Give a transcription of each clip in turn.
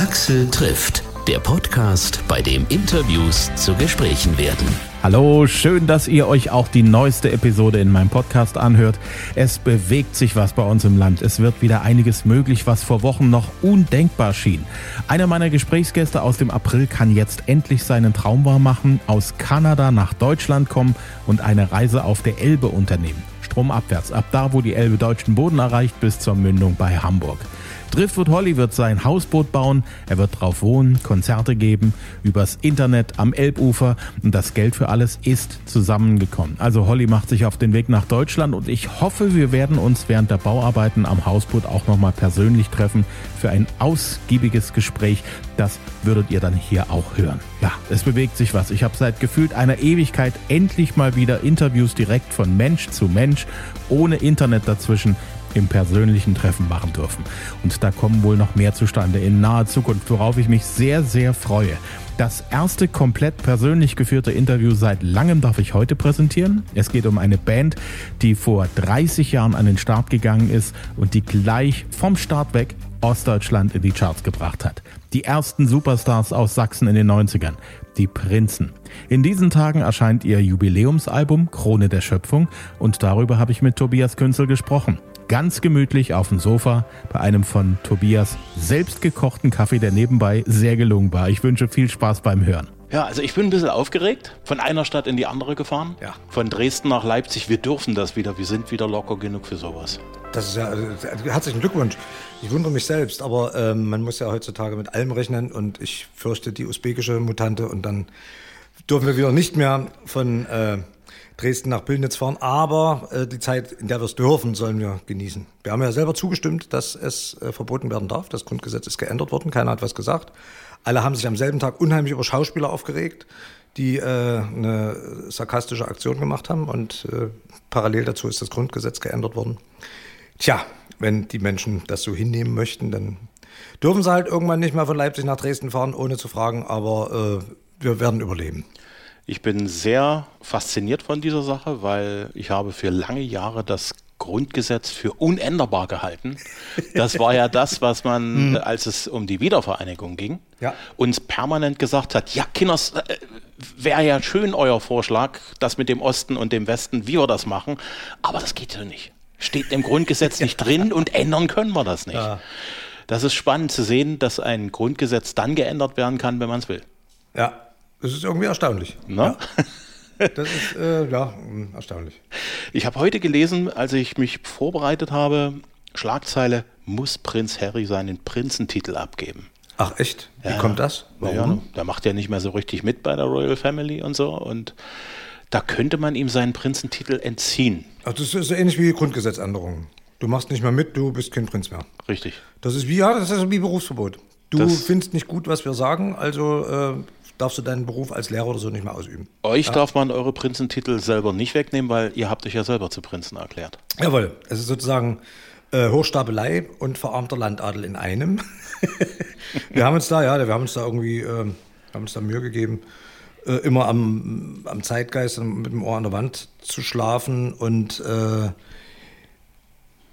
Axel trifft, der Podcast, bei dem Interviews zu Gesprächen werden. Hallo, schön, dass ihr euch auch die neueste Episode in meinem Podcast anhört. Es bewegt sich was bei uns im Land. Es wird wieder einiges möglich, was vor Wochen noch undenkbar schien. Einer meiner Gesprächsgäste aus dem April kann jetzt endlich seinen Traum wahr machen, aus Kanada nach Deutschland kommen und eine Reise auf der Elbe unternehmen. Stromabwärts, ab da, wo die Elbe deutschen Boden erreicht, bis zur Mündung bei Hamburg. Driftwood Holly wird sein Hausboot bauen, er wird drauf wohnen, Konzerte geben, übers Internet am Elbufer und das Geld für alles ist zusammengekommen. Also Holly macht sich auf den Weg nach Deutschland und ich hoffe, wir werden uns während der Bauarbeiten am Hausboot auch nochmal persönlich treffen für ein ausgiebiges Gespräch. Das würdet ihr dann hier auch hören. Ja, es bewegt sich was. Ich habe seit gefühlt einer Ewigkeit endlich mal wieder Interviews direkt von Mensch zu Mensch, ohne Internet dazwischen im persönlichen Treffen machen dürfen. Und da kommen wohl noch mehr zustande in naher Zukunft, worauf ich mich sehr, sehr freue. Das erste komplett persönlich geführte Interview seit langem darf ich heute präsentieren. Es geht um eine Band, die vor 30 Jahren an den Start gegangen ist und die gleich vom Start weg Ostdeutschland in die Charts gebracht hat. Die ersten Superstars aus Sachsen in den 90ern, die Prinzen. In diesen Tagen erscheint ihr Jubiläumsalbum Krone der Schöpfung und darüber habe ich mit Tobias Künzel gesprochen ganz gemütlich auf dem Sofa bei einem von Tobias selbst gekochten Kaffee, der nebenbei sehr gelungen war. Ich wünsche viel Spaß beim Hören. Ja, also ich bin ein bisschen aufgeregt. Von einer Stadt in die andere gefahren. Ja. Von Dresden nach Leipzig. Wir dürfen das wieder. Wir sind wieder locker genug für sowas. Das ist ja, äh, herzlichen Glückwunsch. Ich wundere mich selbst, aber äh, man muss ja heutzutage mit allem rechnen und ich fürchte die usbekische Mutante und dann dürfen wir wieder nicht mehr von äh, Dresden nach Pillnitz fahren. Aber äh, die Zeit, in der wir es dürfen, sollen wir genießen. Wir haben ja selber zugestimmt, dass es äh, verboten werden darf. Das Grundgesetz ist geändert worden. Keiner hat was gesagt. Alle haben sich am selben Tag unheimlich über Schauspieler aufgeregt, die äh, eine sarkastische Aktion gemacht haben. Und äh, parallel dazu ist das Grundgesetz geändert worden. Tja, wenn die Menschen das so hinnehmen möchten, dann dürfen sie halt irgendwann nicht mehr von Leipzig nach Dresden fahren, ohne zu fragen. Aber äh, wir werden überleben. Ich bin sehr fasziniert von dieser Sache, weil ich habe für lange Jahre das Grundgesetz für unänderbar gehalten. Das war ja das, was man, hm. als es um die Wiedervereinigung ging, ja. uns permanent gesagt hat, ja, Kinders, äh, wäre ja schön euer Vorschlag, das mit dem Osten und dem Westen, wie wir das machen, aber das geht ja nicht. Steht im Grundgesetz nicht drin und ändern können wir das nicht. Ja. Das ist spannend zu sehen, dass ein Grundgesetz dann geändert werden kann, wenn man es will. Ja, das ist irgendwie erstaunlich. Na? Ja. Das ist äh, ja erstaunlich. Ich habe heute gelesen, als ich mich vorbereitet habe, Schlagzeile, muss Prinz Harry seinen Prinzentitel abgeben. Ach echt? Wie ja. kommt das? Warum? Ja, der macht ja nicht mehr so richtig mit bei der Royal Family und so. Und da könnte man ihm seinen Prinzentitel entziehen. Ach, das ist so ähnlich wie Grundgesetzänderungen. Du machst nicht mehr mit, du bist kein Prinz mehr. Richtig. Das ist wie, ja, das ist wie Berufsverbot. Du das findest nicht gut, was wir sagen, also äh, darfst du deinen Beruf als Lehrer oder so nicht mehr ausüben. Euch ja? darf man eure Prinzentitel selber nicht wegnehmen, weil ihr habt euch ja selber zu Prinzen erklärt. Jawohl, es ist sozusagen äh, Hochstapelei und verarmter Landadel in einem. wir haben uns da, ja, wir haben uns da irgendwie, äh, haben uns da Mühe gegeben, äh, immer am, am Zeitgeist und mit dem Ohr an der Wand zu schlafen und äh,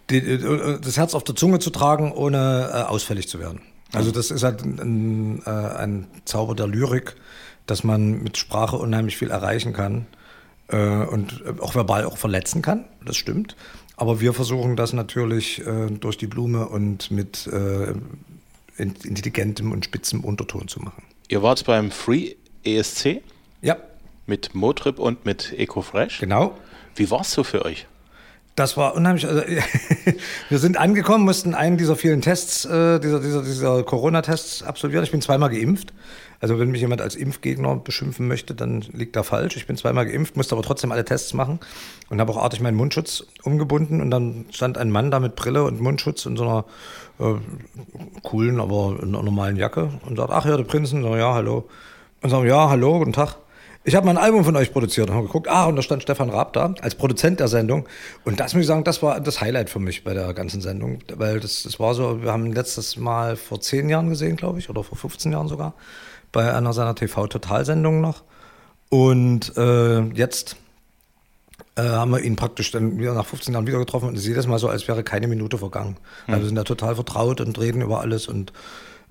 die, äh, das Herz auf der Zunge zu tragen, ohne äh, ausfällig zu werden. Also das ist halt ein, äh, ein, Zauber der Lyrik, dass man mit Sprache unheimlich viel erreichen kann äh, und auch verbal auch verletzen kann. Das stimmt. Aber wir versuchen das natürlich äh, durch die Blume und mit äh, intelligentem und spitzem Unterton zu machen. Ihr wart beim Free ESC? Ja. Mit Motrip und mit EcoFresh? Genau. Wie war es so für euch? Das war unheimlich. Also, wir sind angekommen, mussten einen dieser vielen Tests, äh, dieser, dieser, dieser Corona-Tests absolvieren. Ich bin zweimal geimpft. Also wenn mich jemand als Impfgegner beschimpfen möchte, dann liegt da falsch. Ich bin zweimal geimpft, musste aber trotzdem alle Tests machen und habe auch artig meinen Mundschutz umgebunden. Und dann stand ein Mann da mit Brille und Mundschutz in so einer äh, coolen, aber normalen Jacke und sagt, ach ja, der Prinzen. So, ja, hallo. Und sagen, ja, hallo, guten Tag ich habe mal ein Album von euch produziert und habe geguckt, ah, und da stand Stefan Raab da als Produzent der Sendung. Und das muss ich sagen, das war das Highlight für mich bei der ganzen Sendung. Weil das, das war so, wir haben letztes Mal vor zehn Jahren gesehen, glaube ich, oder vor 15 Jahren sogar, bei einer seiner TV-Total-Sendungen noch. Und äh, jetzt äh, haben wir ihn praktisch dann wieder nach 15 Jahren wieder getroffen und es ist jedes Mal so, als wäre keine Minute vergangen. Mhm. Also wir sind da total vertraut und reden über alles und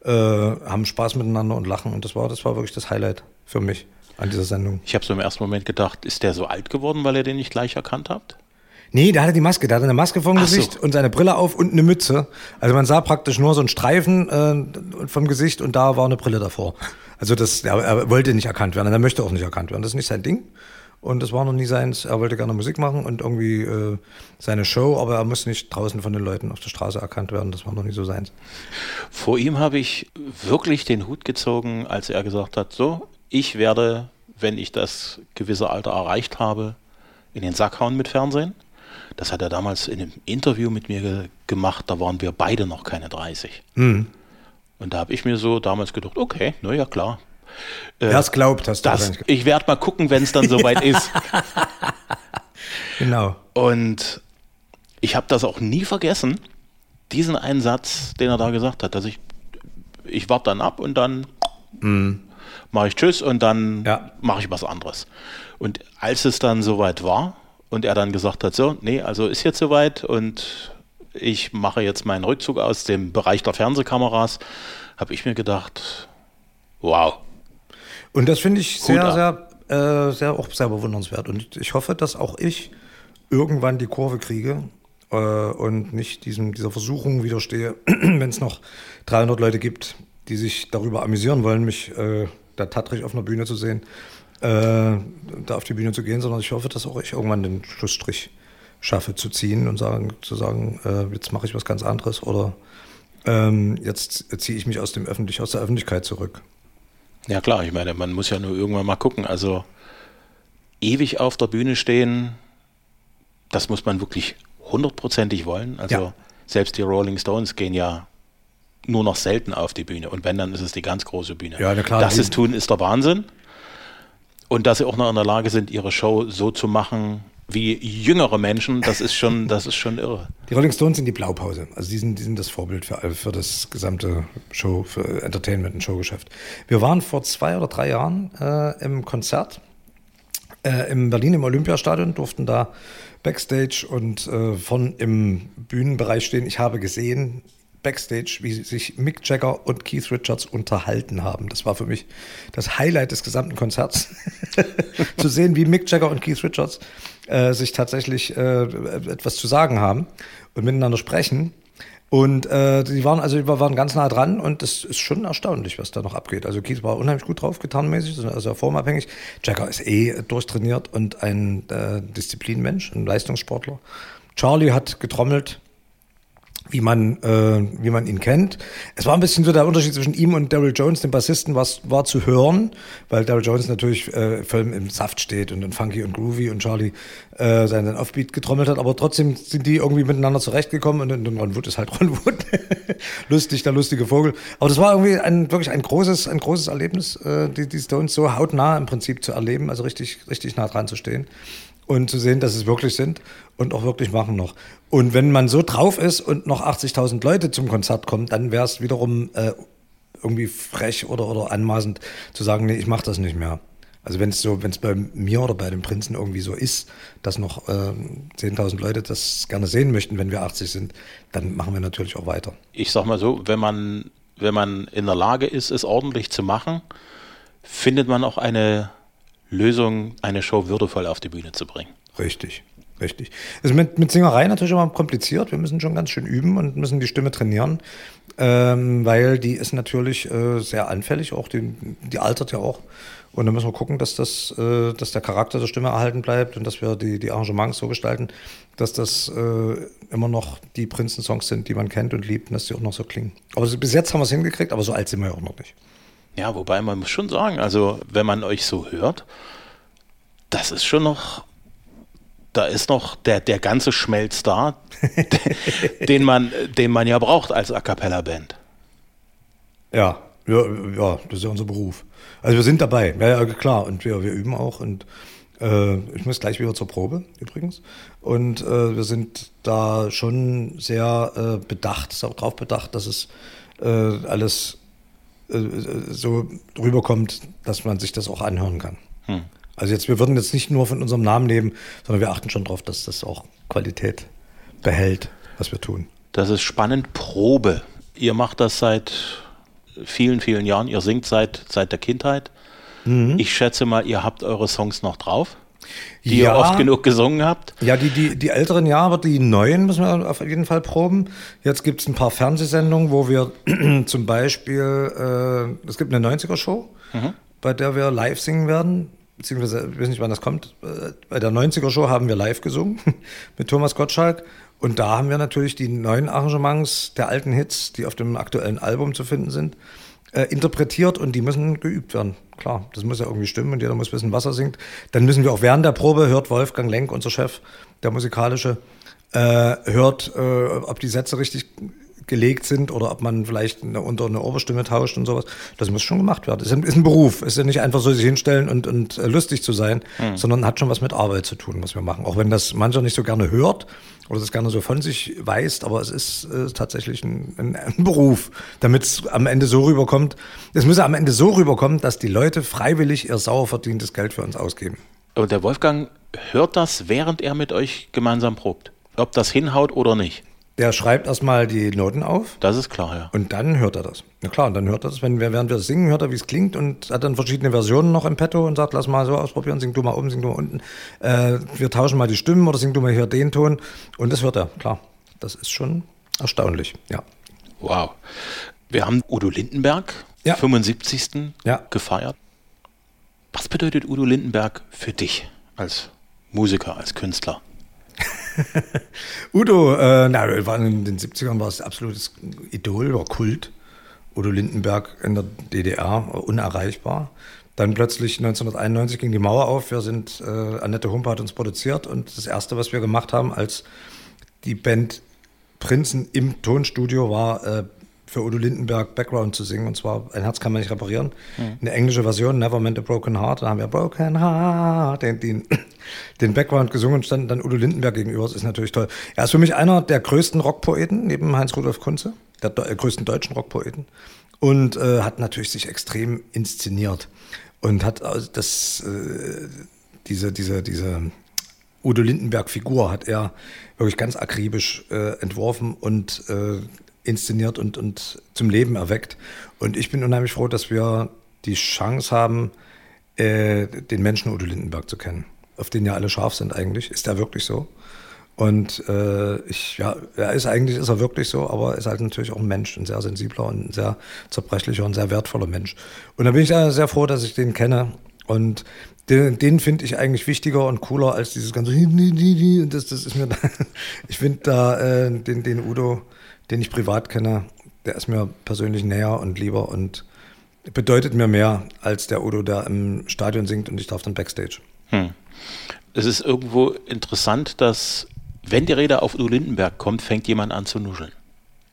äh, haben Spaß miteinander und lachen. Und das war, das war wirklich das Highlight für mich an dieser Sendung. Ich habe so im ersten Moment gedacht, ist der so alt geworden, weil ihr den nicht gleich erkannt habt? Nee, der hatte die Maske, der hatte eine Maske vom Ach Gesicht so. und seine Brille auf und eine Mütze. Also man sah praktisch nur so einen Streifen äh, vom Gesicht und da war eine Brille davor. Also das, er, er wollte nicht erkannt werden, er möchte auch nicht erkannt werden. Das ist nicht sein Ding. Und das war noch nie seins. Er wollte gerne Musik machen und irgendwie äh, seine Show, aber er muss nicht draußen von den Leuten auf der Straße erkannt werden. Das war noch nie so seins. Vor ihm habe ich wirklich den Hut gezogen, als er gesagt hat, so, ich werde, wenn ich das gewisse Alter erreicht habe, in den Sack hauen mit Fernsehen. Das hat er damals in einem Interview mit mir ge gemacht, da waren wir beide noch keine 30. Und da habe ich mir so damals gedacht, okay, na ja, klar. Wer es glaubt, hast du Das, ich werde mal gucken, wenn es dann soweit ist. Genau. Und ich habe das auch nie vergessen, diesen einen Satz, den er da gesagt hat, dass ich, ich warte dann ab und dann mache ich Tschüss und dann Ja. mache ich was anderes. Und als es dann soweit war und er dann gesagt hat, so, nee, also ist jetzt soweit und ich mache jetzt meinen Rückzug aus dem Bereich der Fernsehkameras, habe ich mir gedacht, wow. Und das finde ich sehr, ab. sehr, äh, sehr, auch sehr bewundernswert. Und ich hoffe, dass auch ich irgendwann die Kurve kriege äh, und nicht diesem, dieser Versuchung widerstehe, wenn es noch 300 Leute gibt, die sich darüber amüsieren wollen, mich äh, da tatrig auf einer Bühne zu sehen, äh, da auf die Bühne zu gehen, sondern ich hoffe, dass auch ich irgendwann den Schlussstrich schaffe zu ziehen und sagen, zu sagen, äh, jetzt mache ich was ganz anderes oder ähm, jetzt ziehe ich mich aus dem Öffentlich, aus der Öffentlichkeit zurück. Ja klar, ich meine, man muss ja nur irgendwann mal gucken. Also ewig auf der Bühne stehen, das muss man wirklich hundertprozentig wollen. Also Ja. selbst die Rolling Stones gehen ja nur noch selten auf die Bühne. Und wenn, dann ist es die ganz große Bühne. Ja, na klar, Dass sie es tun, ist der Wahnsinn. Und dass sie auch noch in der Lage sind, ihre Show so zu machen wie jüngere Menschen, das ist schon, das ist schon irre. Die Rolling Stones sind die Blaupause. Also die sind, die sind das Vorbild für, für das gesamte Show, für Entertainment und Showgeschäft. Wir waren vor zwei oder drei Jahren äh, im Konzert äh, in Berlin im Olympiastadion, durften da Backstage und äh, von im Bühnenbereich stehen. Ich habe gesehen, Backstage, wie sich Mick Jagger und Keith Richards unterhalten haben. Das war für mich das Highlight des gesamten Konzerts. zu sehen, wie Mick Jagger und Keith Richards äh, sich tatsächlich äh, etwas zu sagen haben und miteinander sprechen. Und äh, die waren also die waren ganz nah dran und es ist schon erstaunlich, was da noch abgeht. Also Keith war unheimlich gut drauf, gitarrenmäßig, also formabhängig. Jagger ist eh durchtrainiert und ein äh, Disziplinmensch, ein Leistungssportler. Charlie hat getrommelt, wie man, äh, wie man ihn kennt. Es war ein bisschen so der Unterschied zwischen ihm und Daryl Jones, dem Bassisten, was war zu hören, weil Daryl Jones natürlich äh, voll im Saft steht und dann funky und groovy und Charlie äh, seinen Offbeat getrommelt hat, aber trotzdem sind die irgendwie miteinander zurechtgekommen und, und Ron Wood ist halt Ron Wood. Lustig, der lustige Vogel. Aber das war irgendwie ein, wirklich ein großes, ein großes Erlebnis, äh, die, die Stones so hautnah im Prinzip zu erleben, also richtig, richtig nah dran zu stehen und zu sehen, dass es wirklich sind und auch wirklich machen noch. Und wenn man so drauf ist und noch 80.000 Leute zum Konzert kommen, dann wäre es wiederum äh, irgendwie frech oder, oder anmaßend zu sagen, nee, ich mache das nicht mehr. Also wenn es so, wenn es bei mir oder bei den Prinzen irgendwie so ist, dass noch äh, 10.000 Leute das gerne sehen möchten, wenn wir 80 sind, dann machen wir natürlich auch weiter. ich sag mal so, wenn man, wenn man in der Lage ist, es ordentlich zu machen, findet man auch eine Lösung, eine Show würdevoll auf die Bühne zu bringen. Richtig, richtig. Ist mit, mit Singerei natürlich immer kompliziert. Wir müssen schon ganz schön üben und müssen die Stimme trainieren, ähm, weil die ist natürlich äh, sehr anfällig, auch die, die altert ja auch. Und dann müssen wir gucken, dass, das, äh, dass der Charakter der Stimme erhalten bleibt und dass wir die, die Arrangements so gestalten, dass das äh, immer noch die Prinzen-Songs sind, die man kennt und liebt und dass die auch noch so klingen. Aber bis jetzt haben wir es hingekriegt, aber so alt sind wir ja auch noch nicht. Ja, wobei man muss schon sagen, also wenn man euch so hört, das ist schon noch, da ist noch der, der ganze Schmelz da, den man, den man ja braucht als A Cappella-Band. Ja, ja, ja, das ist ja unser Beruf. Also wir sind dabei, ja, ja klar, und wir, wir üben auch und äh, ich muss gleich wieder zur Probe übrigens. Und äh, wir sind da schon sehr äh, bedacht, darauf bedacht, dass es äh, alles so rüberkommt, dass man sich das auch anhören kann. Also jetzt, wir würden jetzt nicht nur von unserem Namen leben, sondern wir achten schon darauf, dass das auch Qualität behält, was wir tun. Das ist spannend. Probe. Ihr macht das seit vielen, vielen Jahren. Ihr singt seit, seit der Kindheit. Mhm. Ich schätze mal, ihr habt eure Songs noch drauf, die ja. ihr oft genug gesungen habt. Ja, die, die, die älteren Jahre, aber die neuen müssen wir auf jeden Fall proben. Jetzt gibt es ein paar Fernsehsendungen, wo wir zum Beispiel, äh, es gibt eine 90er-Show, mhm. bei der wir live singen werden beziehungsweise ich weiß nicht, wann das kommt. Äh, bei der 90er-Show haben wir live gesungen mit Thomas Gottschalk. Und da haben wir natürlich die neuen Arrangements der alten Hits, die auf dem aktuellen Album zu finden sind, äh, interpretiert und die müssen geübt werden. Klar, das muss ja irgendwie stimmen und jeder muss wissen, was er singt. Dann müssen wir auch während der Probe, hört Wolfgang Lenk, unser Chef, der musikalische, äh, hört, äh, ob die Sätze richtig gelegt sind oder ob man vielleicht eine, unter eine Oberstimme tauscht und sowas. Das muss schon gemacht werden. Ist ein, ist ein Beruf. Es ist ja nicht einfach so sich hinstellen und, und äh, lustig zu sein, mhm. sondern hat schon was mit Arbeit zu tun, was wir machen. Auch wenn das mancher nicht so gerne hört oder das gerne so von sich weist, aber es ist äh, tatsächlich ein, ein, ein Beruf, damit es am Ende so rüberkommt. Es muss am Ende so rüberkommen, dass die Leute freiwillig ihr sauer verdientes Geld für uns ausgeben. Und der Wolfgang hört das, während er mit euch gemeinsam probt. Ob das hinhaut oder nicht. Der schreibt erstmal die Noten auf. Das ist klar, ja. Und dann hört er das. Na klar, und dann hört er das, wenn wir, während wir singen, hört er, wie es klingt und hat dann verschiedene Versionen noch im Petto und sagt, lass mal so ausprobieren, sing du mal oben, sing du mal unten. Äh, wir tauschen mal die Stimmen oder sing du mal hier den Ton. Und das hört er, klar. Das ist schon erstaunlich, ja. Wow. Wir haben Udo Lindenberg, ja. 75. Ja. gefeiert. Was bedeutet Udo Lindenberg für dich als Musiker, als Künstler? Udo, äh, na, in den 70ern war es absolutes Idol, war Kult. Udo Lindenberg in der DDR, unerreichbar. Dann plötzlich 1991 ging die Mauer auf. Wir sind, äh, Annette Humpe hat uns produziert und das erste, was wir gemacht haben, als die Band Prinzen im Tonstudio war, äh, für Udo Lindenberg Background zu singen. Und zwar Ein Herz kann man nicht reparieren. Mhm. Eine englische Version, Never Meant a Broken Heart. Da haben wir Broken Heart, den, den, den Background gesungen und stand dann Udo Lindenberg gegenüber. Das ist natürlich toll. Er ist für mich einer der größten Rockpoeten, neben Heinz-Rudolf Kunze, der äh, größten deutschen Rockpoeten. Und äh, hat natürlich sich extrem inszeniert. Und hat also das, äh, diese, diese, diese Udo Lindenberg-Figur hat er wirklich ganz akribisch äh, entworfen und äh, inszeniert und, und zum Leben erweckt. Und ich bin unheimlich froh, dass wir die Chance haben, äh, den Menschen Udo Lindenberg zu kennen. Auf den ja alle scharf sind eigentlich. Ist er wirklich so? Und äh, ich, ja, er ist eigentlich, ist er wirklich so, aber er ist halt natürlich auch ein Mensch, ein sehr sensibler und ein sehr zerbrechlicher und sehr wertvoller Mensch. Und da bin ich sehr, sehr froh, dass ich den kenne. Und den, den finde ich eigentlich wichtiger und cooler als dieses ganze und das, das ist mir da, ich finde da äh, den, den Udo den ich privat kenne, der ist mir persönlich näher und lieber und bedeutet mir mehr als der Udo, der im Stadion singt und ich darf dann Backstage. Hm. Es ist irgendwo interessant, dass, wenn die Rede auf Udo Lindenberg kommt, fängt jemand an zu nuscheln.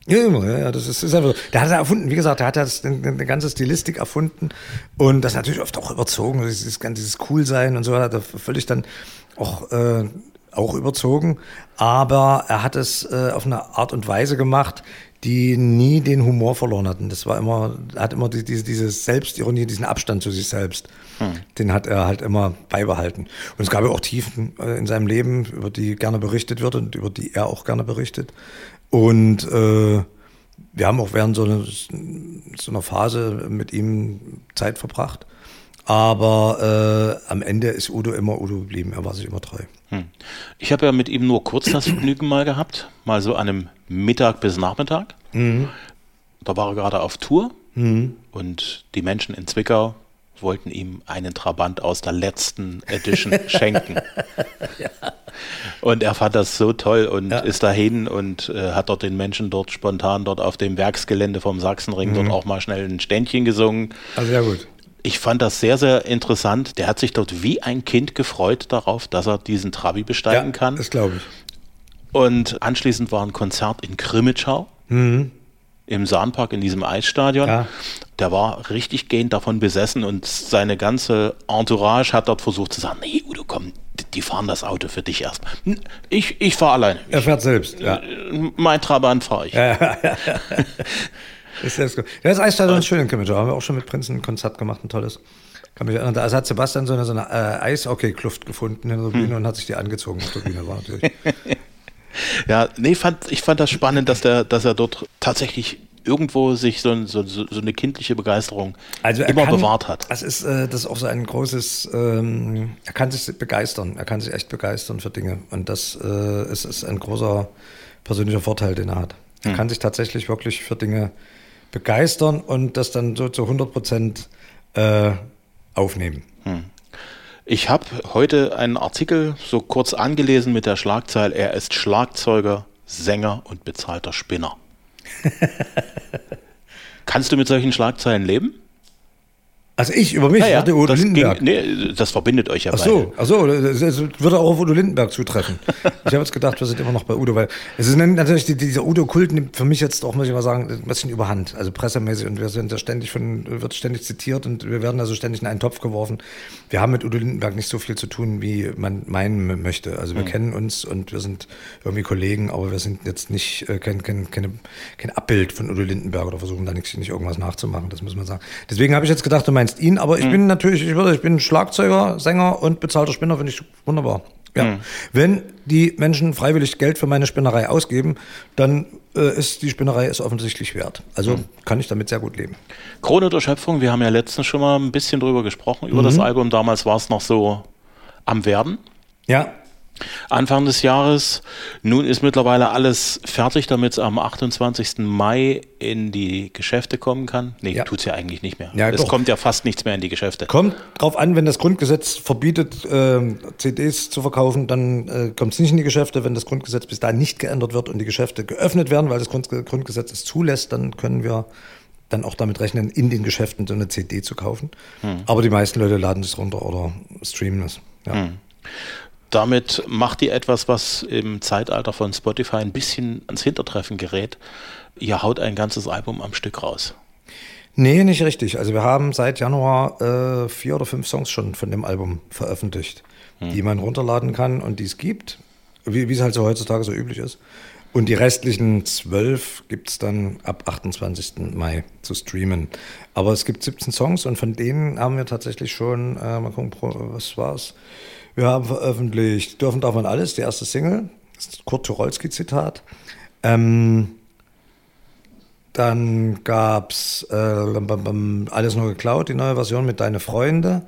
Ja, ja, das ist, ist einfach, der hat er erfunden, wie gesagt, der hat das, eine, eine ganze Stilistik erfunden und das natürlich oft auch überzogen, dieses, dieses Coolsein und so hat er völlig dann auch äh, auch überzogen, aber er hat es äh, auf eine Art und Weise gemacht, die nie den Humor verloren hatten. Das war immer, er hat immer die, diese, diese Selbstironie, diesen Abstand zu sich selbst, hm. den hat er halt immer beibehalten. Und es gab ja auch Tiefen äh, in seinem Leben, über die gerne berichtet wird und über die er auch gerne berichtet. Und äh, wir haben auch während so, eine, so einer Phase mit ihm Zeit verbracht. Aber äh, am Ende ist Udo immer Udo geblieben. Er war sich immer treu. Hm. Ich habe ja mit ihm nur kurz das Vergnügen mal gehabt. Mal so an einem Mittag bis Nachmittag. Mhm. Da war er gerade auf Tour. Mhm. Und die Menschen in Zwickau wollten ihm einen Trabant aus der letzten Edition schenken. ja. Und er fand das so toll und ja. ist dahin und äh, hat dort den Menschen dort spontan dort auf dem Werksgelände vom Sachsenring mhm. dort auch mal schnell ein Ständchen gesungen. Also sehr gut. Ich fand das sehr, sehr interessant. Der hat sich dort wie ein Kind gefreut darauf, dass er diesen Trabi besteigen ja, kann. Das glaube ich. Und anschließend war ein Konzert in Krimitschau. Mhm. Im Sahnpark in diesem Eisstadion. Ja. Der war richtig gehend davon besessen und seine ganze Entourage hat dort versucht zu sagen: Nee, Udo, komm, die fahren das Auto für dich erstmal. Ich, ich fahre alleine. Er fährt selbst, ja. Mein Trabant fahre ich. Ja, ja, ja. Ist selbst gut. Das Eisstadion ist schön in Kimmage. Haben wir auch schon mit Prinzen ein Konzert gemacht, ein tolles. Kann mich erinnern. Da hat Sebastian so eine, so eine äh, Eishockey-Kluft gefunden in der Bühne hm. und hat sich die angezogen auf der Bühne. War natürlich. ja, nee, fand, ich fand das spannend, dass, der, dass er dort tatsächlich irgendwo sich so, so, so eine kindliche Begeisterung Also er immer kann, bewahrt hat. Das ist, äh, das ist auch so ein großes, ähm, er kann sich begeistern, er kann sich echt begeistern für Dinge. Und das äh, ist, ist ein großer persönlicher Vorteil, den er hat. Er Hm. kann sich tatsächlich wirklich für Dinge begeistern und das dann so zu 100 Prozent äh, aufnehmen. Ich habe heute einen Artikel so kurz angelesen mit der Schlagzeile, er ist Schlagzeuger, Sänger und bezahlter Spinner. Kannst du mit solchen Schlagzeilen leben? Also ich über mich, ich dachte Udo das, Lindenberg. nee, das verbindet euch ja Ach so, ach so, das, würde auch auf Udo Lindenberg zutreffen. ich habe jetzt gedacht, wir sind immer noch bei Udo, weil es ist natürlich die, dieser Udo-Kult nimmt für mich jetzt auch, muss ich mal sagen, ein bisschen überhand, also pressemäßig und wir sind ja ständig von, wird ständig zitiert und wir werden also ständig in einen Topf geworfen. Wir haben mit Udo Lindenberg nicht so viel zu tun, wie man meinen möchte. Also wir kennen uns und wir sind irgendwie Kollegen, aber wir sind jetzt nicht äh, kein, kein, keine, kein Abbild von Udo Lindenberg oder versuchen da nicht, nicht irgendwas nachzumachen, das muss man sagen. Deswegen habe ich jetzt gedacht, du meinst ihn, aber ich bin natürlich, ich, würde, ich bin Schlagzeuger, Sänger und bezahlter Spinner, finde ich wunderbar. Ja. Wenn die Menschen freiwillig Geld für meine Spinnerei ausgeben, dann äh, ist die Spinnerei es offensichtlich wert. Also kann ich damit sehr gut leben. Krone der Schöpfung, wir haben ja letztens schon mal ein bisschen drüber gesprochen, über das Album. Damals war es noch so am Werden. Ja, Anfang des Jahres. Nun ist mittlerweile alles fertig, damit es am 28. Mai in die Geschäfte kommen kann. Nee, Ja. tut's ja eigentlich nicht mehr. Ja, es doch. kommt ja fast nichts mehr in die Geschäfte. kommt drauf an, wenn das Grundgesetz verbietet, ähm, CDs zu verkaufen, dann äh, kommt es nicht in die Geschäfte. Wenn das Grundgesetz bis dahin nicht geändert wird und die Geschäfte geöffnet werden, weil das Grund, Grundgesetz es zulässt, dann können wir dann auch damit rechnen, in den Geschäften so eine CD zu kaufen. Aber die meisten Leute laden es runter oder streamen es. Ja. Damit macht ihr etwas, was im Zeitalter von Spotify ein bisschen ans Hintertreffen gerät. Ihr haut ein ganzes Album am Stück raus. Nee, nicht richtig. Also wir haben seit Januar äh, vier oder fünf Songs schon von dem Album veröffentlicht, die man runterladen kann und die es gibt, wie, es halt so heutzutage so üblich ist. Und die restlichen zwölf gibt es dann ab 28. Mai zu streamen. Aber es gibt 17 Songs und von denen haben wir tatsächlich schon, äh, mal gucken, was war's? Wir haben veröffentlicht Dürfen darf man alles, die erste Single, das ist Kurt Tucholsky-Zitat. Ähm, dann äh, bam, bam, bam, Alles nur geklaut, die neue Version mit Deine Freunde.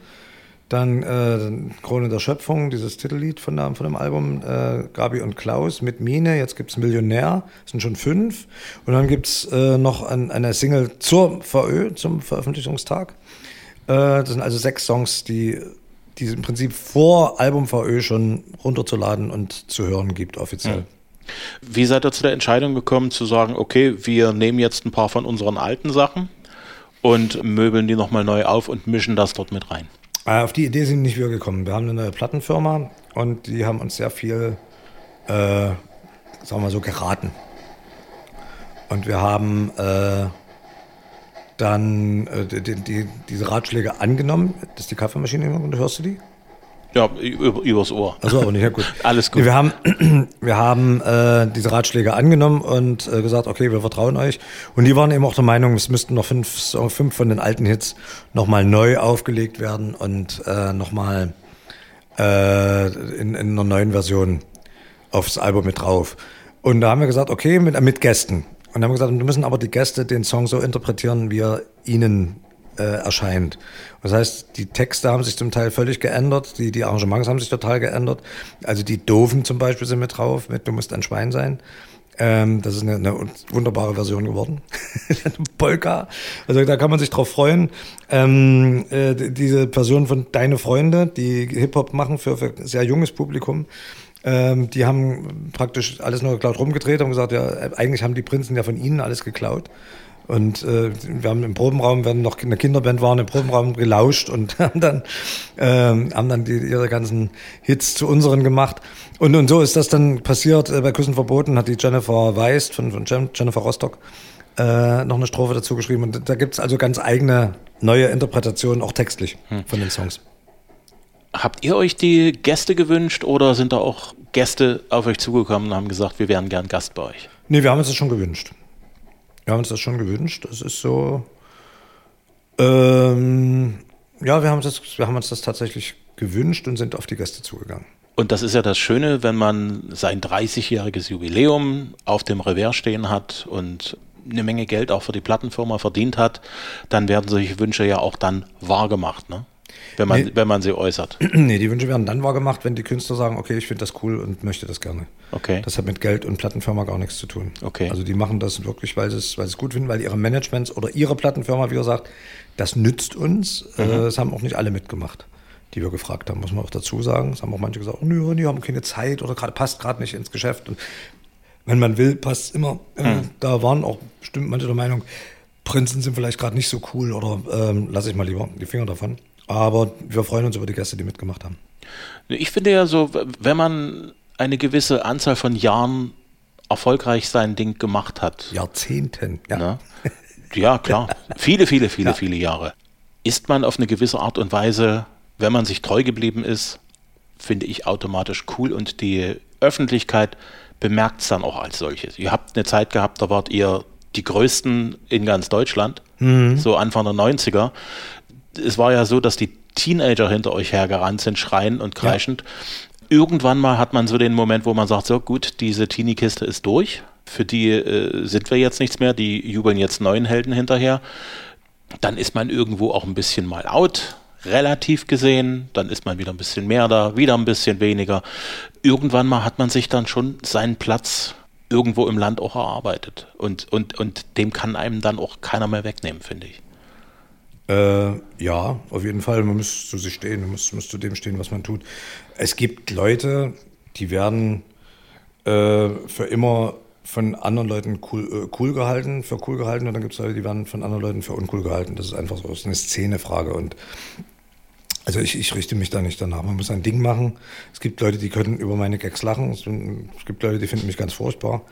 Dann äh, Krone der Schöpfung, dieses Titellied von, der, von dem Album, äh, Gabi und Klaus mit Mine. Jetzt gibt's Millionär, das sind schon fünf. Und dann gibt's äh, noch ein, eine Single zur VÖ, zum Veröffentlichungstag. Äh, das sind also sechs Songs, die, die es im Prinzip vor Album VÖ schon runterzuladen und zu hören gibt, offiziell. Wie seid ihr zu der Entscheidung gekommen, zu sagen, okay, wir nehmen jetzt ein paar von unseren alten Sachen und möbeln die nochmal neu auf und mischen das dort mit rein? Äh, Auf die Idee sind nicht wir gekommen. Wir haben eine neue Plattenfirma und die haben uns sehr viel, äh, sagen wir mal so, geraten. Und wir haben äh, dann äh, die, die, diese Ratschläge angenommen. Das ist die Kaffeemaschine, und hörst du die? Ja, über, übers Ohr. Also aber nicht, ja gut. Alles gut. Nee, wir haben, wir haben äh, diese Ratschläge angenommen und äh, gesagt, okay, wir vertrauen euch. Und die waren eben auch der Meinung, es müssten noch fünf, fünf von den alten Hits nochmal neu aufgelegt werden und äh, nochmal äh, in, in einer neuen Version aufs Album mit drauf. Und da haben wir gesagt, okay, mit, mit Gästen. Und haben gesagt, wir müssen aber die Gäste den Song so interpretieren, wie er ihnen äh, erscheint. Das heißt, die Texte haben sich zum Teil völlig geändert, die, die Arrangements haben sich total geändert. Also die Doofen zum Beispiel sind mit drauf, mit Du musst ein Schwein sein. Ähm, das ist eine, eine wunderbare Version geworden. Polka. Also da kann man sich drauf freuen. Ähm, äh, die- diese Person von Deine Freunde, die Hip-Hop machen für, für sehr junges Publikum, ähm, die haben praktisch alles nur geklaut rumgedreht, haben gesagt, ja, eigentlich haben die Prinzen ja von ihnen alles geklaut. Und äh, wir haben im Probenraum, wenn noch eine Kinderband waren, im Probenraum gelauscht und haben dann, ähm, haben dann die, ihre ganzen Hits zu unseren gemacht. Und, und so ist das dann passiert. Äh, bei Küssen verboten hat die Jennifer Weist von, von Jen- Jennifer Rostock äh, noch eine Strophe dazu geschrieben. Und da gibt's also ganz eigene neue Interpretationen, auch textlich, von den Songs. Habt ihr euch die Gäste gewünscht oder sind da auch Gäste auf euch zugekommen und haben gesagt, wir wären gern Gast bei euch? Nee, wir haben uns das schon gewünscht. Wir haben uns das schon gewünscht. Das ist so. Ähm, ja, wir haben, das, wir haben uns das tatsächlich gewünscht und sind auf die Gäste zugegangen. Und das ist ja das Schöne, wenn man sein 30-jähriges Jubiläum auf dem Revers stehen hat und eine Menge Geld auch für die Plattenfirma verdient hat, dann werden solche Wünsche ja auch dann wahrgemacht, ne? Wenn, man, nee. wenn man sie äußert. nee, die Wünsche werden dann wahrgemacht, wenn die Künstler sagen, okay, ich finde das cool und möchte das gerne. Okay. Das hat mit Geld und Plattenfirma gar nichts zu tun. Okay. Also die machen das wirklich, weil sie es, weil sie es gut finden, weil ihre Managements oder ihre Plattenfirma, wie gesagt, das nützt uns. Mhm. Äh, das haben auch nicht alle mitgemacht die wir gefragt haben, muss man auch dazu sagen. Es haben auch manche gesagt, oh, nö, die haben keine Zeit oder gerade passt gerade nicht ins Geschäft. Und wenn man will, passt immer. Mhm. da waren auch bestimmt manche der Meinung, Prinzen sind vielleicht gerade nicht so cool oder ähm, lasse ich mal lieber die Finger davon. Aber wir freuen uns über die Gäste, die mitgemacht haben. Ich finde ja so, wenn man eine gewisse Anzahl von Jahren erfolgreich sein Ding gemacht hat. Jahrzehnten, ja. Ne? Ja, klar. viele, viele, viele, ja. viele Jahre. Ist man auf eine gewisse Art und Weise, wenn man sich treu geblieben ist, finde ich automatisch cool und die Öffentlichkeit bemerkt es dann auch als solches. Ihr habt eine Zeit gehabt, da wart ihr die größten in ganz Deutschland, mhm. so Anfang der 90er. Es war ja so, dass die Teenager hinter euch hergerannt sind, schreien und kreischend. Ja. Irgendwann mal hat man so den Moment, wo man sagt, so gut, diese Teenie-Kiste ist durch. Für die äh, sind wir jetzt nichts mehr, die jubeln jetzt neuen Helden hinterher. Dann ist man irgendwo auch ein bisschen mal out, relativ gesehen, dann ist man wieder ein bisschen mehr da, wieder ein bisschen weniger. Irgendwann mal hat man sich dann schon seinen Platz irgendwo im Land auch erarbeitet. Und, und, und dem kann einem dann auch keiner mehr wegnehmen, finde ich. Äh, ja, auf jeden Fall. Man muss zu sich stehen, man muss, muss zu dem stehen, was man tut. Es gibt Leute, die werden äh, für immer von anderen Leuten cool, äh, cool gehalten, für cool gehalten, und dann gibt es Leute, die werden von anderen Leuten für uncool gehalten. Das ist einfach so, das ist eine Szenefrage. Und also ich, ich richte mich da nicht danach. Man muss ein Ding machen. Es gibt Leute, die können über meine Gags lachen. Es gibt Leute, die finden mich ganz furchtbar.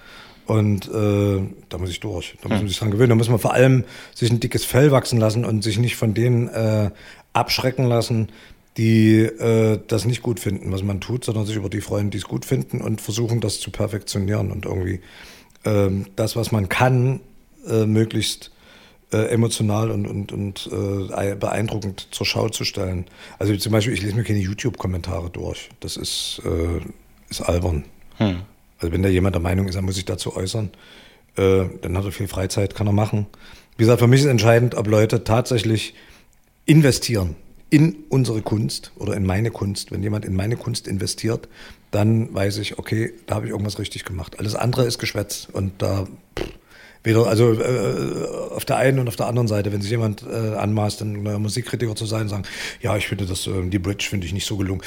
Und äh, da muss ich durch. Da muss man sich dran gewöhnen. Da muss man vor allem sich ein dickes Fell wachsen lassen und sich nicht von denen äh, abschrecken lassen, die äh, das nicht gut finden, was man tut, sondern sich über die freuen, die es gut finden und versuchen, das zu perfektionieren und irgendwie äh, das, was man kann, äh, möglichst äh, emotional und, und, und äh, beeindruckend zur Schau zu stellen. Also zum Beispiel, ich lese mir keine YouTube-Kommentare durch. Das ist, äh, ist albern. Hm. Also wenn da jemand der Meinung ist, er muss sich dazu äußern, äh, dann hat er viel Freizeit, kann er machen. Wie gesagt, für mich ist entscheidend, ob Leute tatsächlich investieren in unsere Kunst oder in meine Kunst. Wenn jemand in meine Kunst investiert, dann weiß ich, okay, da habe ich irgendwas richtig gemacht. Alles andere ist Geschwätz und da pff, weder, also äh, auf der einen und auf der anderen Seite, wenn sich jemand äh, anmaßt, ein äh, Musikkritiker zu sein, sagen, ja, ich finde das, äh, die Bridge finde ich nicht so gelungen.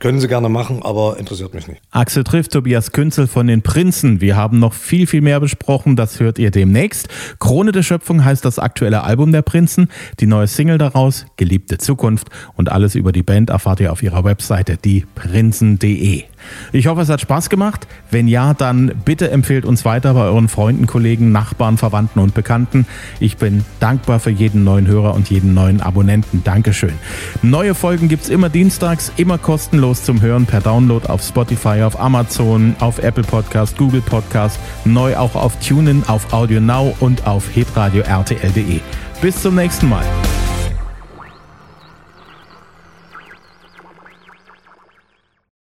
Können Sie gerne machen, aber interessiert mich nicht. Axel trifft Tobias Künzel von den Prinzen. Wir haben noch viel, viel mehr besprochen. Das hört ihr demnächst. Krone der Schöpfung heißt das aktuelle Album der Prinzen. Die neue Single daraus, Geliebte Zukunft. Und alles über die Band erfahrt ihr auf ihrer Webseite, dieprinzen.de. Ich hoffe, es hat Spaß gemacht. Wenn ja, dann bitte empfehlt uns weiter bei euren Freunden, Kollegen, Nachbarn, Verwandten und Bekannten. Ich bin dankbar für jeden neuen Hörer und jeden neuen Abonnenten. Dankeschön. Neue Folgen gibt es immer dienstags, immer kostenlos zum Hören per Download auf Spotify, auf Amazon, auf Apple Podcast, Google Podcast, neu auch auf TuneIn, auf Audio Now und auf hitradio rtl.de. Bis zum nächsten Mal.